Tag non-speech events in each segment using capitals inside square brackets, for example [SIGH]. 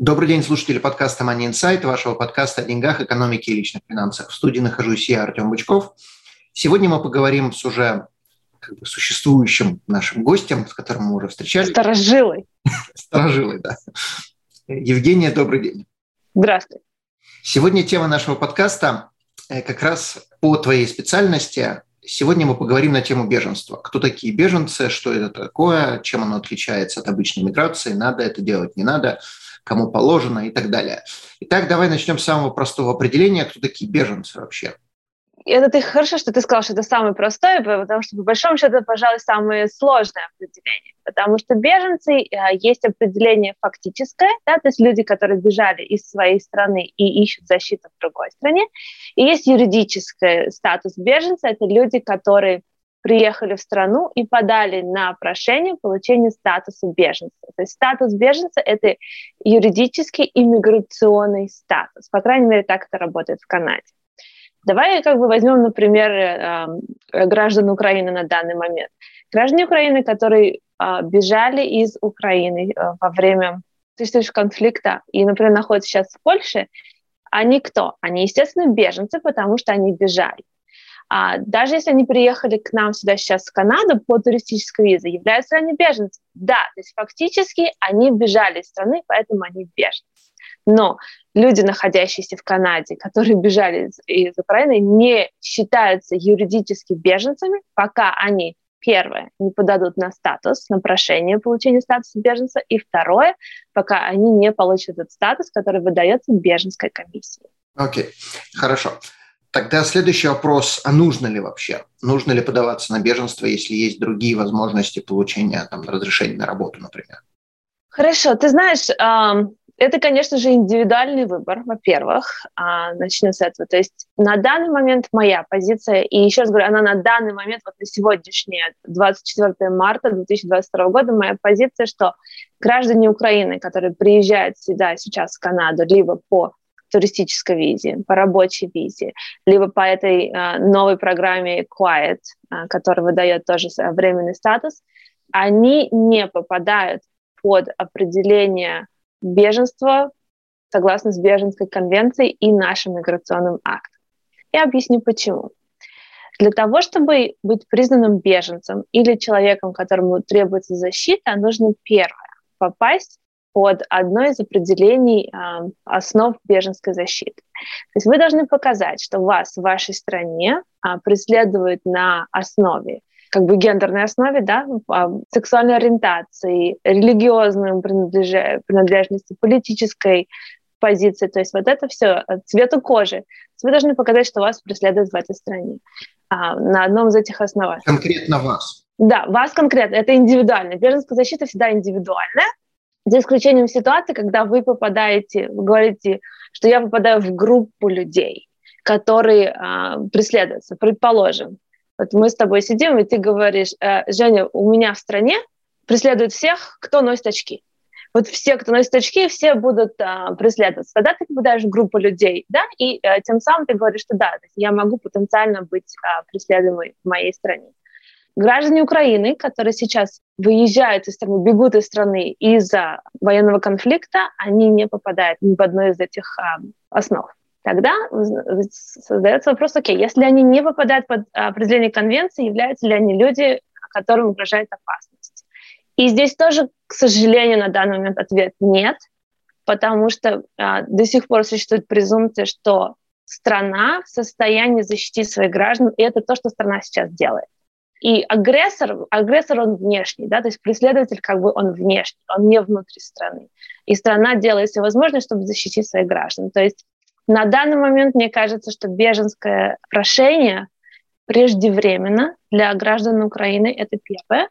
Добрый день, слушатели подкаста Money Insight, вашего подкаста о деньгах, экономике и личных финансах. В студии нахожусь я, Артем Бычков. Сегодня мы поговорим с уже как бы, существующим нашим гостем, с которым мы уже встречались. Старожилой. Старожилой, да. Евгения, добрый день. Здравствуй. Сегодня тема нашего подкаста э, как раз по твоей специальности. Сегодня мы поговорим на тему беженства. Кто такие беженцы, что это такое, чем оно отличается от обычной миграции, надо это делать, не надо – кому положено и так далее. Итак, давай начнем с самого простого определения, кто такие беженцы вообще. Это ты хорошо, что ты сказал, что это самое простое, потому что по большому счету это, пожалуй, самое сложное определение. Потому что беженцы э, есть определение фактическое, да, то есть люди, которые бежали из своей страны и ищут защиту в другой стране. И есть юридический статус беженца, это люди, которые приехали в страну и подали на прошение получения статуса беженца. То есть статус беженца – это юридический иммиграционный статус. По крайней мере, так это работает в Канаде. Давай как бы возьмем, например, э, граждан Украины на данный момент. Граждане Украины, которые э, бежали из Украины э, во время конфликта и, например, находятся сейчас в Польше, они кто? Они, естественно, беженцы, потому что они бежали. А, даже если они приехали к нам сюда сейчас в Канаду по туристической визе, являются ли они беженцами? Да, то есть фактически они бежали из страны, поэтому они беженцы. Но люди, находящиеся в Канаде, которые бежали из, из Украины, не считаются юридически беженцами, пока они Первое, не подадут на статус, на прошение получения статуса беженца. И второе, пока они не получат этот статус, который выдается беженской комиссией. Окей, okay. хорошо. Тогда следующий вопрос, а нужно ли вообще? Нужно ли подаваться на беженство, если есть другие возможности получения там, разрешения на работу, например? Хорошо, ты знаешь, это, конечно же, индивидуальный выбор, во-первых, а, начнем с этого. То есть на данный момент моя позиция, и еще раз говорю, она на данный момент, вот на сегодняшний, 24 марта 2022 года, моя позиция, что граждане Украины, которые приезжают сюда сейчас в Канаду, либо по туристической визе, по рабочей визе, либо по этой э, новой программе Quiet, э, которая выдает тоже временный статус, они не попадают под определение беженства согласно с Беженской конвенцией и нашим миграционным актом. Я объясню почему. Для того, чтобы быть признанным беженцем или человеком, которому требуется защита, нужно первое попасть под одно из определений э, основ беженской защиты. То есть вы должны показать, что вас в вашей стране э, преследуют на основе как бы гендерной основе, да, сексуальной ориентации, религиозной принадлежности, политической позиции, то есть вот это все, э, цвету кожи. Вы должны показать, что вас преследуют в этой стране а, на одном из этих оснований. Конкретно вас. Да, вас конкретно, это индивидуально. Беженская защита всегда индивидуальная, за исключением ситуации, когда вы попадаете, вы говорите, что я попадаю в группу людей, которые а, преследуются. Предположим, вот мы с тобой сидим, и ты говоришь, э, Женя, у меня в стране преследуют всех, кто носит очки. Вот все, кто носит очки, все будут а, преследоваться. Тогда ты попадаешь в группу людей, да, и а, тем самым ты говоришь, что да, я могу потенциально быть а, преследуемой в моей стране. Граждане Украины, которые сейчас выезжают из страны, бегут из страны из-за военного конфликта, они не попадают ни в одну из этих а, основ. Тогда создается вопрос, окей, если они не попадают под определение конвенции, являются ли они люди, которым угрожает опасность? И здесь тоже, к сожалению, на данный момент ответ нет, потому что а, до сих пор существует презумпция, что страна в состоянии защитить своих граждан, и это то, что страна сейчас делает. И агрессор, агрессор он внешний, да, то есть преследователь как бы он внешний, он не внутри страны. И страна делает все возможное, чтобы защитить своих граждан. То есть на данный момент мне кажется, что беженское прошение преждевременно для граждан Украины, это первое.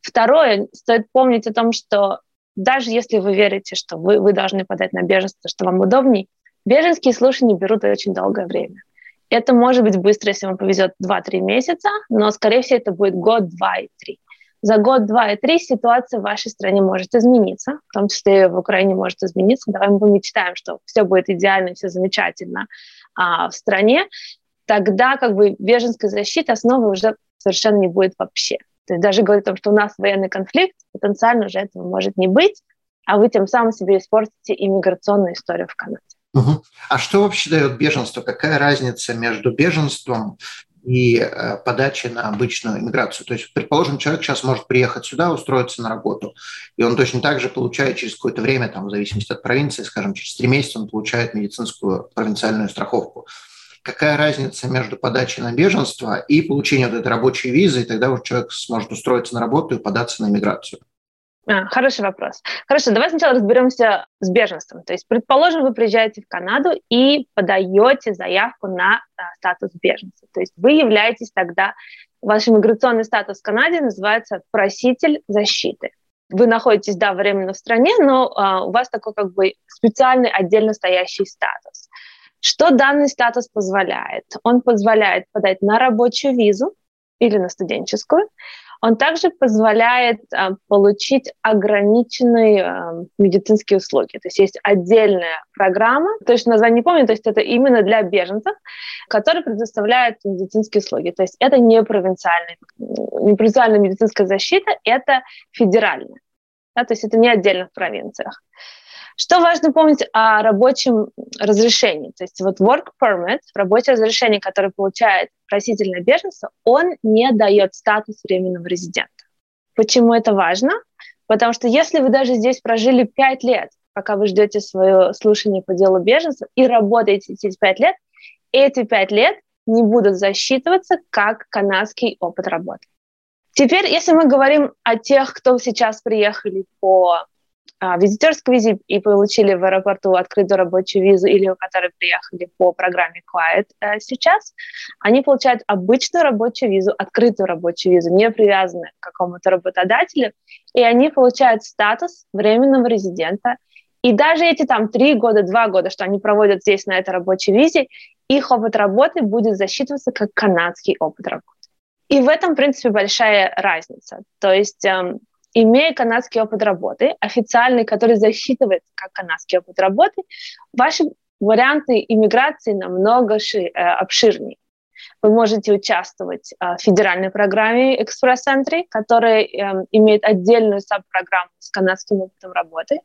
Второе, стоит помнить о том, что даже если вы верите, что вы, вы должны подать на беженство, что вам удобней, беженские слушания берут очень долгое время. Это может быть быстро, если вам повезет 2-3 месяца, но, скорее всего, это будет год, два и три. За год, два и три ситуация в вашей стране может измениться, в том числе в Украине может измениться. Давай мы мечтаем, что все будет идеально, все замечательно а, в стране. Тогда как бы беженская защита основы уже совершенно не будет вообще. То есть даже говорить о том, что у нас военный конфликт, потенциально уже этого может не быть, а вы тем самым себе испортите иммиграционную историю в Канаде. Угу. А что вообще дает беженство? Какая разница между беженством и э, подачей на обычную иммиграцию? То есть, предположим, человек сейчас может приехать сюда, устроиться на работу, и он точно так же получает через какое-то время, там, в зависимости от провинции, скажем, через три месяца он получает медицинскую провинциальную страховку. Какая разница между подачей на беженство и получением вот этой рабочей визы, и тогда уже человек сможет устроиться на работу и податься на иммиграцию? А, хороший вопрос. Хорошо, давай сначала разберемся с беженством. То есть, предположим, вы приезжаете в Канаду и подаете заявку на а, статус беженца. То есть вы являетесь тогда, ваш иммиграционный статус в Канаде называется проситель защиты. Вы находитесь, да, временно в стране, но а, у вас такой как бы специальный отдельно стоящий статус. Что данный статус позволяет? Он позволяет подать на рабочую визу или на студенческую, он также позволяет а, получить ограниченные а, медицинские услуги. То есть есть отдельная программа, точно название не помню, то есть это именно для беженцев, которая предоставляет медицинские услуги. То есть это не провинциальная, не провинциальная медицинская защита, это федеральная. Да, то есть это не отдельно в провинциях. Что важно помнить о рабочем разрешении? То есть вот work permit, рабочее разрешение, которое получает проситель на беженство, он не дает статус временного резидента. Почему это важно? Потому что если вы даже здесь прожили 5 лет, пока вы ждете свое слушание по делу беженства и работаете эти 5 лет, эти 5 лет не будут засчитываться как канадский опыт работы. Теперь, если мы говорим о тех, кто сейчас приехали по визитерской визе и получили в аэропорту открытую рабочую визу или которые приехали по программе Quiet э, сейчас, они получают обычную рабочую визу, открытую рабочую визу, не привязанную к какому-то работодателю, и они получают статус временного резидента. И даже эти там три года, два года, что они проводят здесь на этой рабочей визе, их опыт работы будет засчитываться как канадский опыт работы. И в этом, в принципе, большая разница. То есть эм, имея канадский опыт работы, официальный, который засчитывается как канадский опыт работы, ваши варианты иммиграции намного ши, э, обширнее. Вы можете участвовать э, в федеральной программе Entry, которая э, имеет отдельную саб-программу с канадским опытом работы.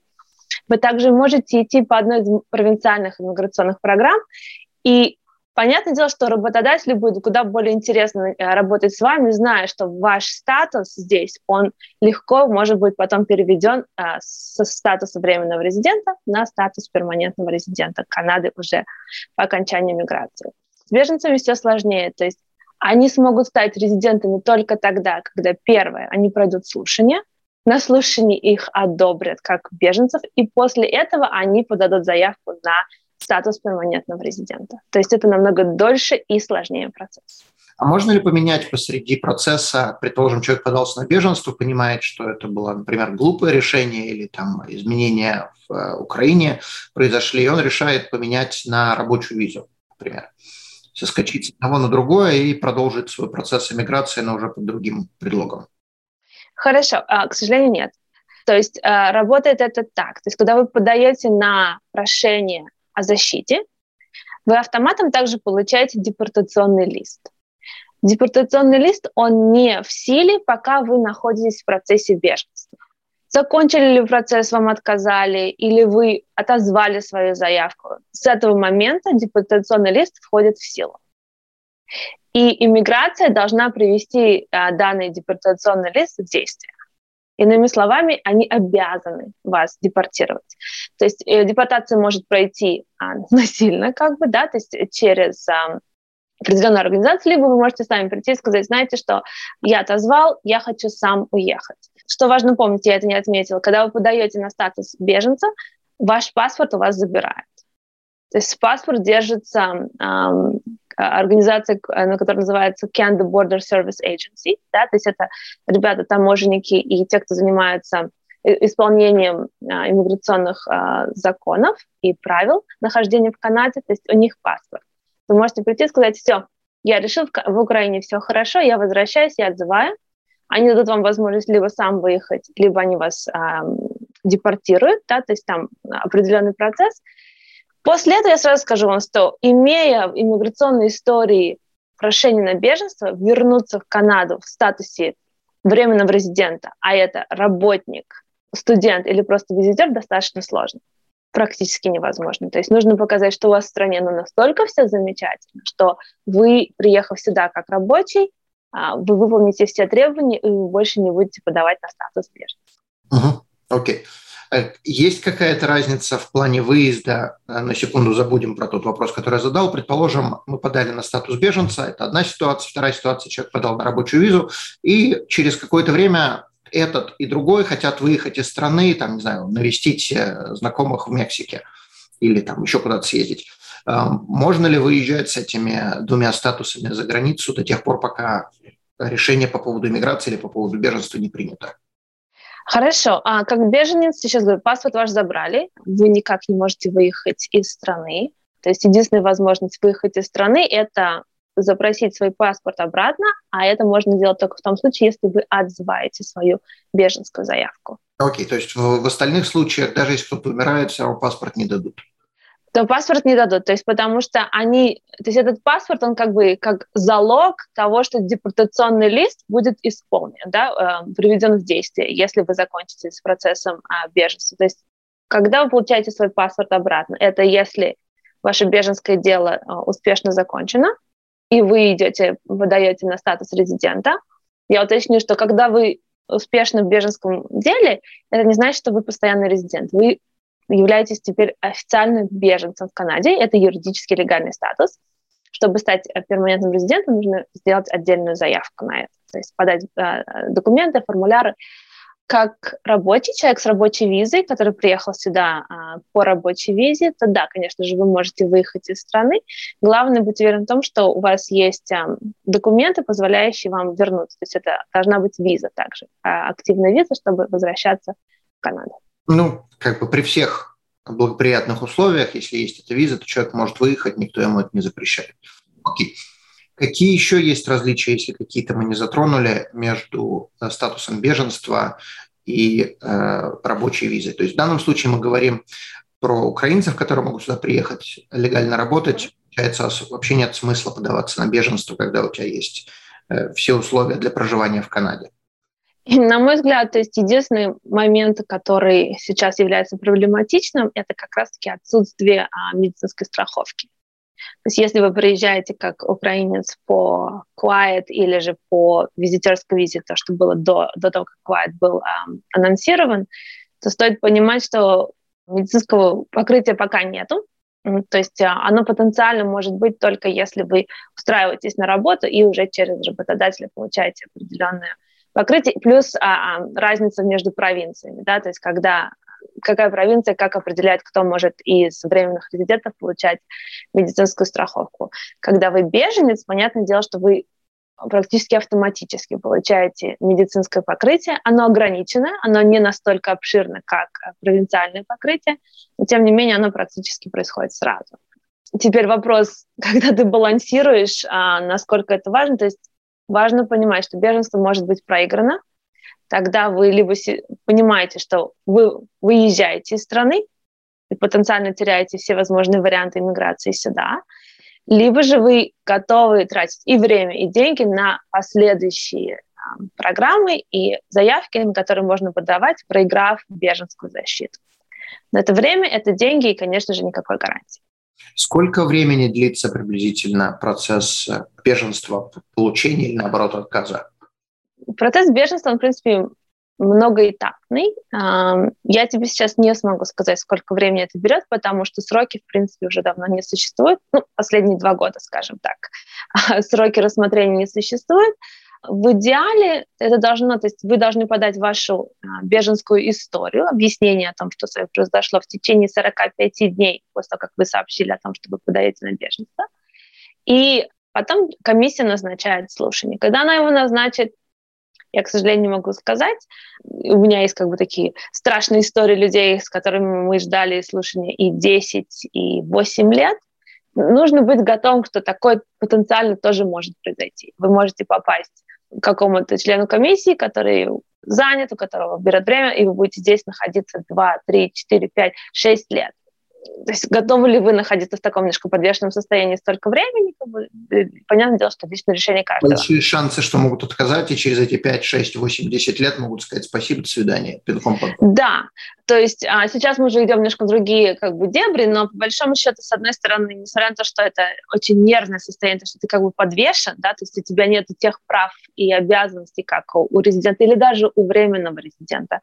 Вы также можете идти по одной из провинциальных иммиграционных программ и Понятное дело, что работодателю будет куда более интересно э, работать с вами, зная, что ваш статус здесь, он легко может быть потом переведен а, со статуса временного резидента на статус перманентного резидента Канады уже по окончании миграции. С беженцами все сложнее, то есть они смогут стать резидентами только тогда, когда, первое, они пройдут слушание, на слушании их одобрят как беженцев, и после этого они подадут заявку на статус перманентного резидента. То есть это намного дольше и сложнее процесс. А можно ли поменять посреди процесса, предположим, человек подался на беженство, понимает, что это было, например, глупое решение или там изменения в э, Украине произошли, и он решает поменять на рабочую визу, например, соскочить с одного на другое и продолжить свой процесс эмиграции, но уже под другим предлогом? Хорошо, а, к сожалению, нет. То есть э, работает это так. То есть когда вы подаете на прошение о защите, вы автоматом также получаете депортационный лист. Депортационный лист, он не в силе, пока вы находитесь в процессе беженства. Закончили ли процесс, вам отказали, или вы отозвали свою заявку. С этого момента депортационный лист входит в силу. И иммиграция должна привести а, данный депортационный лист в действие. Иными словами, они обязаны вас депортировать. То есть э, депортация может пройти а, [LAUGHS] насильно, как бы, да, то есть через а, определенную организацию, либо вы можете сами прийти и сказать, знаете что, я отозвал, я хочу сам уехать. Что важно помнить, я это не отметила, когда вы подаете на статус беженца, ваш паспорт у вас забирают. То есть паспорт держится организация, на которая называется Canada Border Service Agency, да, то есть это ребята, таможенники и те, кто занимаются исполнением а, иммиграционных а, законов и правил нахождения в Канаде, то есть у них паспорт. Вы можете прийти и сказать, все, я решил, в Украине все хорошо, я возвращаюсь, я отзываю. Они дадут вам возможность либо сам выехать, либо они вас э, депортируют, да, то есть там определенный процесс. После этого я сразу скажу вам, что имея иммиграционные истории прошение на беженство, вернуться в Канаду в статусе временного резидента, а это работник, студент или просто визитер, достаточно сложно практически невозможно. То есть нужно показать, что у вас в стране ну, настолько все замечательно, что вы, приехав сюда как рабочий, а, вы выполните все требования, и вы больше не будете подавать на статус беженца. Окей. Okay. Э, есть какая-то разница в плане выезда? Э, на секунду забудем про тот вопрос, который я задал. Предположим, мы подали на статус беженца. Это одна ситуация. Вторая ситуация, человек подал на рабочую визу. И через какое-то время этот и другой хотят выехать из страны, там, не знаю, навестить э, знакомых в Мексике или там еще куда-то съездить. Можно ли выезжать с этими двумя статусами за границу до тех пор, пока решение по поводу иммиграции или по поводу беженства не принято? Хорошо. А как беженец, сейчас говорю, паспорт ваш забрали, вы никак не можете выехать из страны. То есть единственная возможность выехать из страны – это запросить свой паспорт обратно, а это можно сделать только в том случае, если вы отзываете свою беженскую заявку. Окей, okay, то есть в, в остальных случаях, даже если кто-то умирает, все равно паспорт не дадут то паспорт не дадут. То есть потому что они, то есть этот паспорт, он как бы как залог того, что депортационный лист будет исполнен, да, э, приведен в действие, если вы закончите с процессом э, беженства. То есть когда вы получаете свой паспорт обратно, это если ваше беженское дело э, успешно закончено, и вы идете, выдаете на статус резидента. Я уточню, что когда вы успешны в беженском деле, это не значит, что вы постоянный резидент. Вы являетесь теперь официальным беженцем в Канаде. Это юридически легальный статус. Чтобы стать э, перманентным резидентом, нужно сделать отдельную заявку на это. То есть подать э, документы, формуляры. Как рабочий человек с рабочей визой, который приехал сюда э, по рабочей визе, то да, конечно же, вы можете выехать из страны. Главное быть уверен в том, что у вас есть э, документы, позволяющие вам вернуться. То есть это должна быть виза также, э, активная виза, чтобы возвращаться в Канаду. Ну, как бы при всех благоприятных условиях, если есть эта виза, то человек может выехать, никто ему это не запрещает. Окей. Какие еще есть различия, если какие-то мы не затронули, между э, статусом беженства и э, рабочей визой? То есть в данном случае мы говорим про украинцев, которые могут сюда приехать, легально работать. Получается, вообще нет смысла подаваться на беженство, когда у тебя есть э, все условия для проживания в Канаде. На мой взгляд, то есть единственный момент, который сейчас является проблематичным, это как раз-таки отсутствие а, медицинской страховки. То есть если вы приезжаете как украинец по Quiet или же по визитерской визе, то, что было до, до того, как Quiet был а, анонсирован, то стоит понимать, что медицинского покрытия пока нету. То есть а, оно потенциально может быть только если вы устраиваетесь на работу и уже через работодателя получаете определенную покрытие, плюс а, а, разница между провинциями, да, то есть когда какая провинция, как определяет, кто может из временных резидентов получать медицинскую страховку. Когда вы беженец, понятное дело, что вы практически автоматически получаете медицинское покрытие. Оно ограничено, оно не настолько обширно, как провинциальное покрытие, но тем не менее оно практически происходит сразу. Теперь вопрос, [LAUGHS] когда ты балансируешь, а, насколько это важно, то есть важно понимать, что беженство может быть проиграно. Тогда вы либо понимаете, что вы выезжаете из страны и потенциально теряете все возможные варианты иммиграции сюда, либо же вы готовы тратить и время, и деньги на последующие а, программы и заявки, на которые можно подавать, проиграв беженскую защиту. Но это время, это деньги и, конечно же, никакой гарантии. Сколько времени длится приблизительно процесс э, беженства, получения или, наоборот, отказа? Процесс беженства, он, в принципе, многоэтапный. Я тебе сейчас не смогу сказать, сколько времени это берет, потому что сроки, в принципе, уже давно не существуют. Ну, последние два года, скажем так. [LAUGHS] Сроки рассмотрения не существуют. В идеале это должно, то есть вы должны подать вашу а, беженскую историю, объяснение о том, что с вами произошло в течение 45 дней после того, как вы сообщили о том, что вы подаете на беженство. И потом комиссия назначает слушание. Когда она его назначит, я, к сожалению, не могу сказать. У меня есть как бы такие страшные истории людей, с которыми мы ждали слушания и 10, и 8 лет. Нужно быть готовым, что такое потенциально тоже может произойти. Вы можете попасть какому-то члену комиссии, который занят, у которого берет время, и вы будете здесь находиться 2, 3, 4, 5, 6 лет то есть готовы ли вы находиться в таком немножко подвешенном состоянии столько времени? Как бы, э, понятное дело, что личное решение каждого. Большие шансы, что могут отказать, и через эти 5, 6, 8, 10 лет могут сказать спасибо, до свидания, пинком Да, то есть а, сейчас мы уже идем немножко в другие как бы дебри, но по большому счету, с одной стороны, несмотря на то, что это очень нервное состояние, то, что ты как бы подвешен, да, то есть у тебя нет тех прав и обязанностей, как у резидента или даже у временного резидента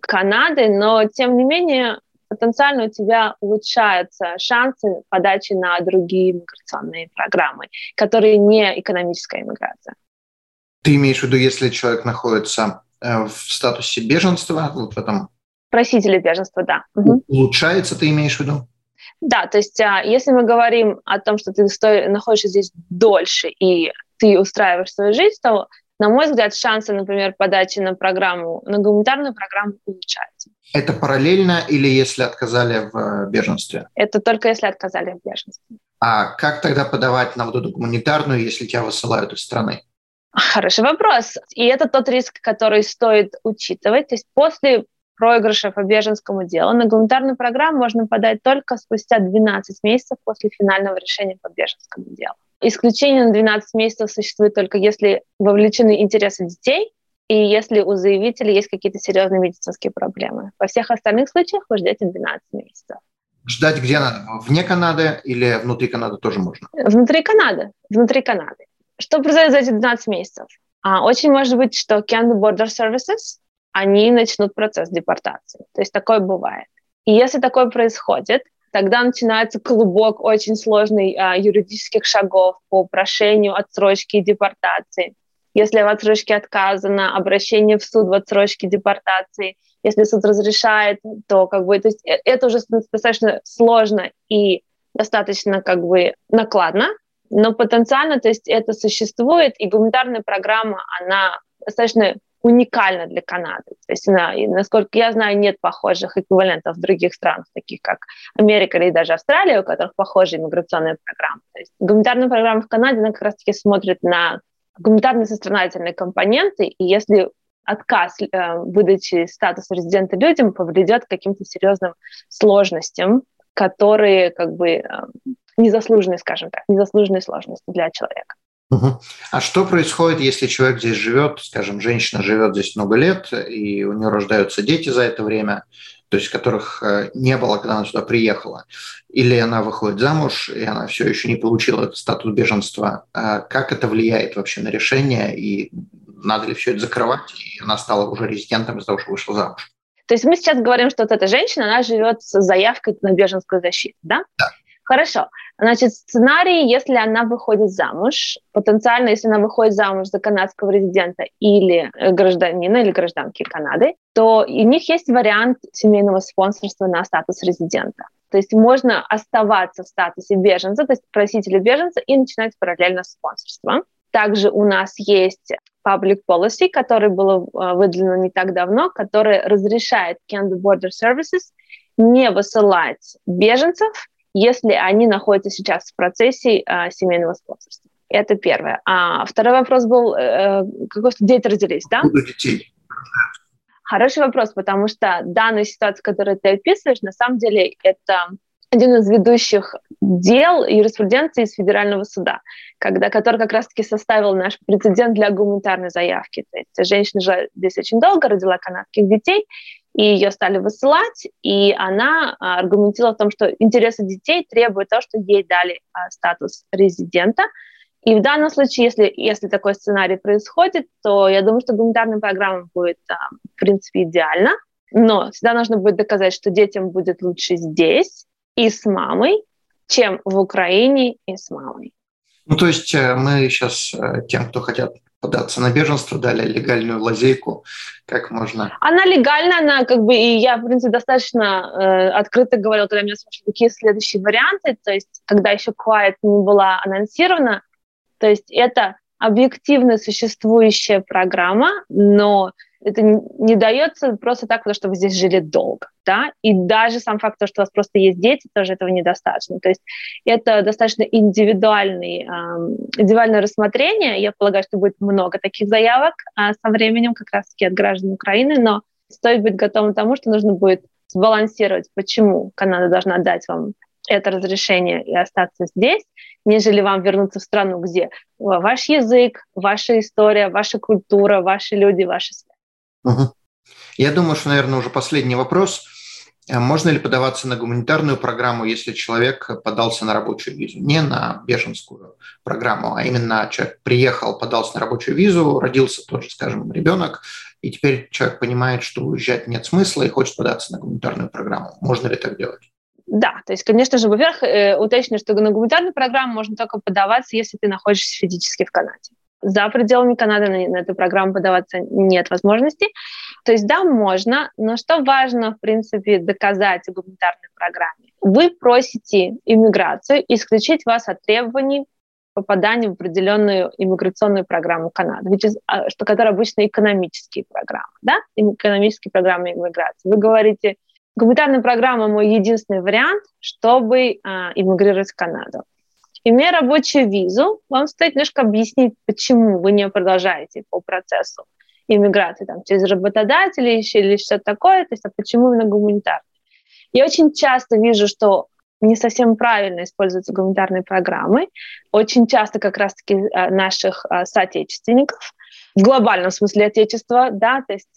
Канады, но тем не менее потенциально у тебя улучшаются шансы подачи на другие миграционные программы, которые не экономическая иммиграция. Ты имеешь в виду, если человек находится э, в статусе беженства, вот в этом... Просители беженства, да. Улучшается, ты имеешь в виду? Да, то есть а, если мы говорим о том, что ты находишься здесь дольше и ты устраиваешь свою жизнь, то на мой взгляд, шансы, например, подачи на программу, на гуманитарную программу улучшаются. Это параллельно или если отказали в э, беженстве? Это только если отказали в беженстве. А как тогда подавать на вот эту гуманитарную, если тебя высылают из страны? Хороший вопрос. И это тот риск, который стоит учитывать. То есть после проигрыша по беженскому делу на гуманитарную программу можно подать только спустя 12 месяцев после финального решения по беженскому делу. Исключение на 12 месяцев существует только если вовлечены интересы детей и если у заявителя есть какие-то серьезные медицинские проблемы. Во всех остальных случаях вы ждете 12 месяцев. Ждать где надо? Вне Канады или внутри Канады тоже можно? Внутри Канады. Внутри Канады. Что произойдет за эти 12 месяцев? А, очень может быть, что Canada Border Services, они начнут процесс депортации. То есть такое бывает. И если такое происходит, тогда начинается клубок очень сложный а, юридических шагов по прошению отсрочки и депортации. Если в отсрочке отказано, обращение в суд в отсрочке депортации. Если суд разрешает, то как бы то есть э, это уже достаточно сложно и достаточно как бы накладно, но потенциально, то есть это существует, и гуманитарная программа, она достаточно уникальна для Канады. То есть, она, насколько я знаю, нет похожих эквивалентов в других странах, таких как Америка или даже Австралия, у которых похожие миграционные программы. То есть гуманитарная программа в Канаде, она как раз-таки смотрит на гуманитарные сострадательные компоненты, и если отказ э, выдачи статуса резидента людям повредит к каким-то серьезным сложностям, которые как бы э, незаслуженные, скажем так, незаслуженные сложности для человека. Угу. А что происходит, если человек здесь живет, скажем, женщина живет здесь много лет, и у нее рождаются дети за это время, то есть которых э, не было, когда она сюда приехала, или она выходит замуж, и она все еще не получила этот статус беженства. А как это влияет вообще на решение, и надо ли все это закрывать, и она стала уже резидентом из-за того, что вышла замуж? То есть мы сейчас говорим, что вот эта женщина, она живет с заявкой на беженскую защиту, да? Да. Хорошо. Значит, сценарий, если она выходит замуж, потенциально, если она выходит замуж за канадского резидента или э, гражданина, или гражданки Канады, то у них есть вариант семейного спонсорства на статус резидента. То есть можно оставаться в статусе беженца, то есть просителя беженца, и начинать параллельно спонсорство. Также у нас есть public policy, который было э, выделено не так давно, который разрешает Canada Border Services не высылать беженцев если они находятся сейчас в процессе э, семейного спонсорства. Это первое. А второй вопрос был, э, какой дети родились, да? детей. Хороший вопрос, потому что данная ситуация, которую ты описываешь, на самом деле это один из ведущих дел юриспруденции из федерального суда, когда, который как раз-таки составил наш прецедент для гуманитарной заявки. То есть женщина жила здесь очень долго, родила канадских детей, и ее стали высылать, и она а, аргументировала в том, что интересы детей требуют того, что ей дали а, статус резидента. И в данном случае, если, если такой сценарий происходит, то я думаю, что гуманитарная программа будет, а, в принципе, идеально. Но всегда нужно будет доказать, что детям будет лучше здесь и с мамой, чем в Украине и с мамой. Ну, то есть э, мы сейчас э, тем, кто хотят податься на беженство, дали легальную лазейку, как можно... Она легальна, она как бы, и я, в принципе, достаточно э, открыто говорила, когда меня спрашивали, какие следующие варианты, то есть, когда еще Quiet не была анонсирована, то есть это объективно существующая программа, но это не дается просто так, потому что вы здесь жили долго, да, и даже сам факт, что у вас просто есть дети, тоже этого недостаточно. То есть это достаточно индивидуальный, э, индивидуальное рассмотрение. Я полагаю, что будет много таких заявок э, со временем как раз-таки от граждан Украины, но стоит быть готовым к тому, что нужно будет сбалансировать, почему Канада должна дать вам это разрешение и остаться здесь, нежели вам вернуться в страну, где ваш язык, ваша история, ваша культура, ваши люди, ваши. Угу. Я думаю, что, наверное, уже последний вопрос. А можно ли подаваться на гуманитарную программу, если человек подался на рабочую визу? Не на беженскую программу, а именно человек приехал, подался на рабочую визу, родился тот же, скажем, ребенок, и теперь человек понимает, что уезжать нет смысла и хочет податься на гуманитарную программу. Можно ли так делать? Да, то есть, конечно же, во-первых, э, уточню, что на гуманитарную программу можно только подаваться, если ты находишься физически в Канаде. За пределами Канады на, на эту программу подаваться нет возможности. То есть да, можно, но что важно, в принципе, доказать в гуманитарной программе? Вы просите иммиграцию исключить вас от требований попадания в определенную иммиграционную программу Канады, а, что, которая обычно экономические программы, да, экономические программы иммиграции. Вы говорите, гуманитарная программа мой единственный вариант, чтобы а, иммигрировать в Канаду. Имея рабочую визу, вам стоит немножко объяснить, почему вы не продолжаете по процессу иммиграции там, через работодателей или что-то такое, то есть а почему именно гуманитарный. Я очень часто вижу, что не совсем правильно используются гуманитарные программы. Очень часто как раз-таки а, наших а, соотечественников, в глобальном смысле отечества, да, то есть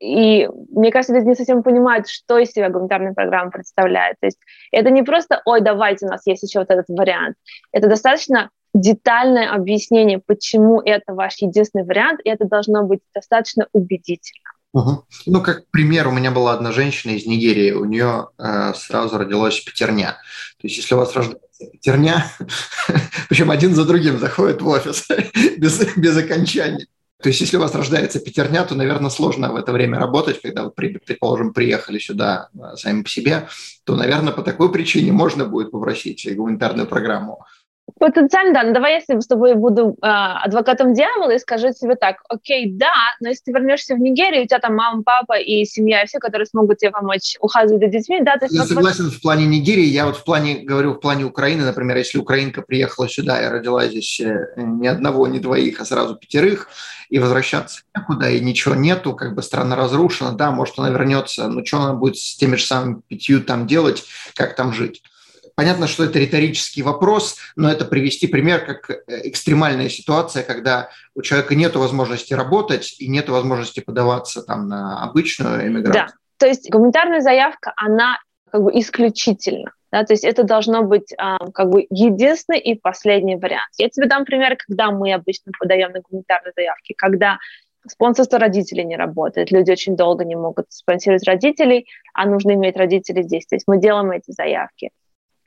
и мне кажется, люди не совсем понимают, что из себя гуманитарная программа представляет. То есть это не просто, ой, давайте, у нас есть еще вот этот вариант. Это достаточно детальное объяснение, почему это ваш единственный вариант, и это должно быть достаточно убедительно. Угу. Ну, как пример, у меня была одна женщина из Нигерии, у нее э, сразу родилась пятерня. То есть, если у вас рождается пятерня, [LAUGHS] причем один за другим заходит в офис [LAUGHS] без, без окончания, то есть, если у вас рождается пятерня, то, наверное, сложно в это время работать, когда вы, предположим, приехали сюда а, сами по себе, то, наверное, по такой причине можно будет попросить гуманитарную программу. Потенциально, да. Но давай я с тобой буду э, адвокатом дьявола и скажу себе так, окей, да, но если ты вернешься в Нигерию, у тебя там мама, папа и семья, и все, которые смогут тебе помочь ухаживать за детьми, да. То есть, я согласен в плане Нигерии, я вот в плане, говорю, в плане Украины, например, если украинка приехала сюда и родила здесь э, ни одного, ни двоих, а сразу пятерых, и возвращаться некуда, и ничего нету, как бы страна разрушена, да, может, она вернется, но что она будет с теми же самыми пятью там делать, как там жить? Понятно, что это риторический вопрос, но это привести пример как э, экстремальная ситуация, когда у человека нет возможности работать и нет возможности подаваться там на обычную эмиграцию. Да, то есть гуманитарная заявка, она как бы исключительно. Да, то есть это должно быть а, как бы единственный и последний вариант. Я тебе дам пример, когда мы обычно подаем на гуманитарные заявки, когда спонсорство родителей не работает, люди очень долго не могут спонсировать родителей, а нужно иметь родителей здесь. То есть мы делаем эти заявки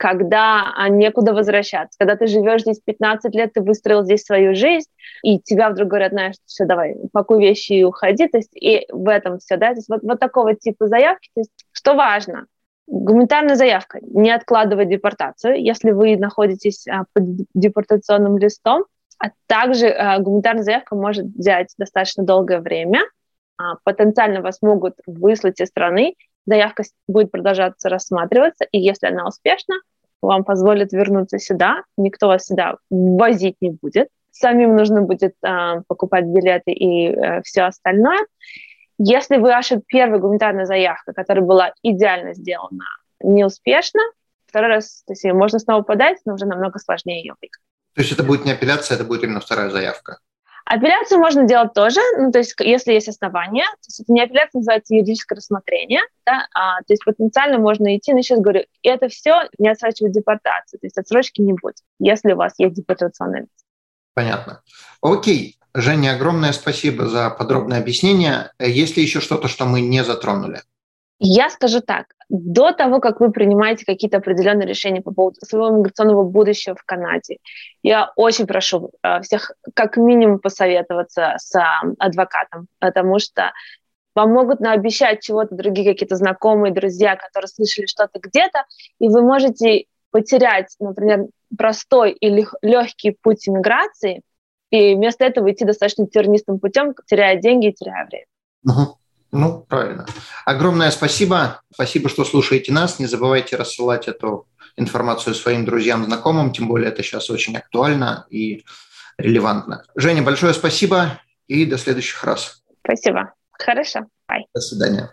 когда а, некуда возвращаться. Когда ты живешь здесь 15 лет, ты выстроил здесь свою жизнь, и тебя вдруг говорят, знаешь, все, давай, пакуй вещи и уходи. То есть и в этом все, да, то есть вот, вот такого типа заявки. То есть, что важно, гуманитарная заявка, не откладывать депортацию, если вы находитесь а, под депортационным листом, а также а, гуманитарная заявка может взять достаточно долгое время, а, потенциально вас могут выслать из страны, заявка будет продолжаться рассматриваться, и если она успешна, вам позволят вернуться сюда, никто вас сюда возить не будет, самим нужно будет э, покупать билеты и э, все остальное. Если ваша первая гуманитарная заявка, которая была идеально сделана, неуспешна, второй раз, то есть можно снова подать, но уже намного сложнее ее выиграть. То есть это будет не апелляция, это будет именно вторая заявка? Апелляцию можно делать тоже, ну, то есть если есть основания, то есть это не апелляция, называется юридическое рассмотрение, да, а, то есть потенциально можно идти, но сейчас говорю, это все не отсрачивает депортацию, то есть отсрочки не будет, если у вас есть депортационная лист. Понятно. Окей. Женя, огромное спасибо за подробное объяснение. Есть ли еще что-то, что мы не затронули? Я скажу так, до того, как вы принимаете какие-то определенные решения по поводу своего миграционного будущего в Канаде, я очень прошу э, всех как минимум посоветоваться с э, адвокатом, потому что вам могут наобещать чего-то другие какие-то знакомые, друзья, которые слышали что-то где-то, и вы можете потерять, например, простой или легкий путь иммиграции и вместо этого идти достаточно тернистым путем, теряя деньги и теряя время. Угу. Ну, правильно. Огромное спасибо. Спасибо, что слушаете нас. Не забывайте рассылать эту информацию своим друзьям, знакомым, тем более это сейчас очень актуально и релевантно. Женя, большое спасибо и до следующих раз. Спасибо. Хорошо. Bye. До свидания.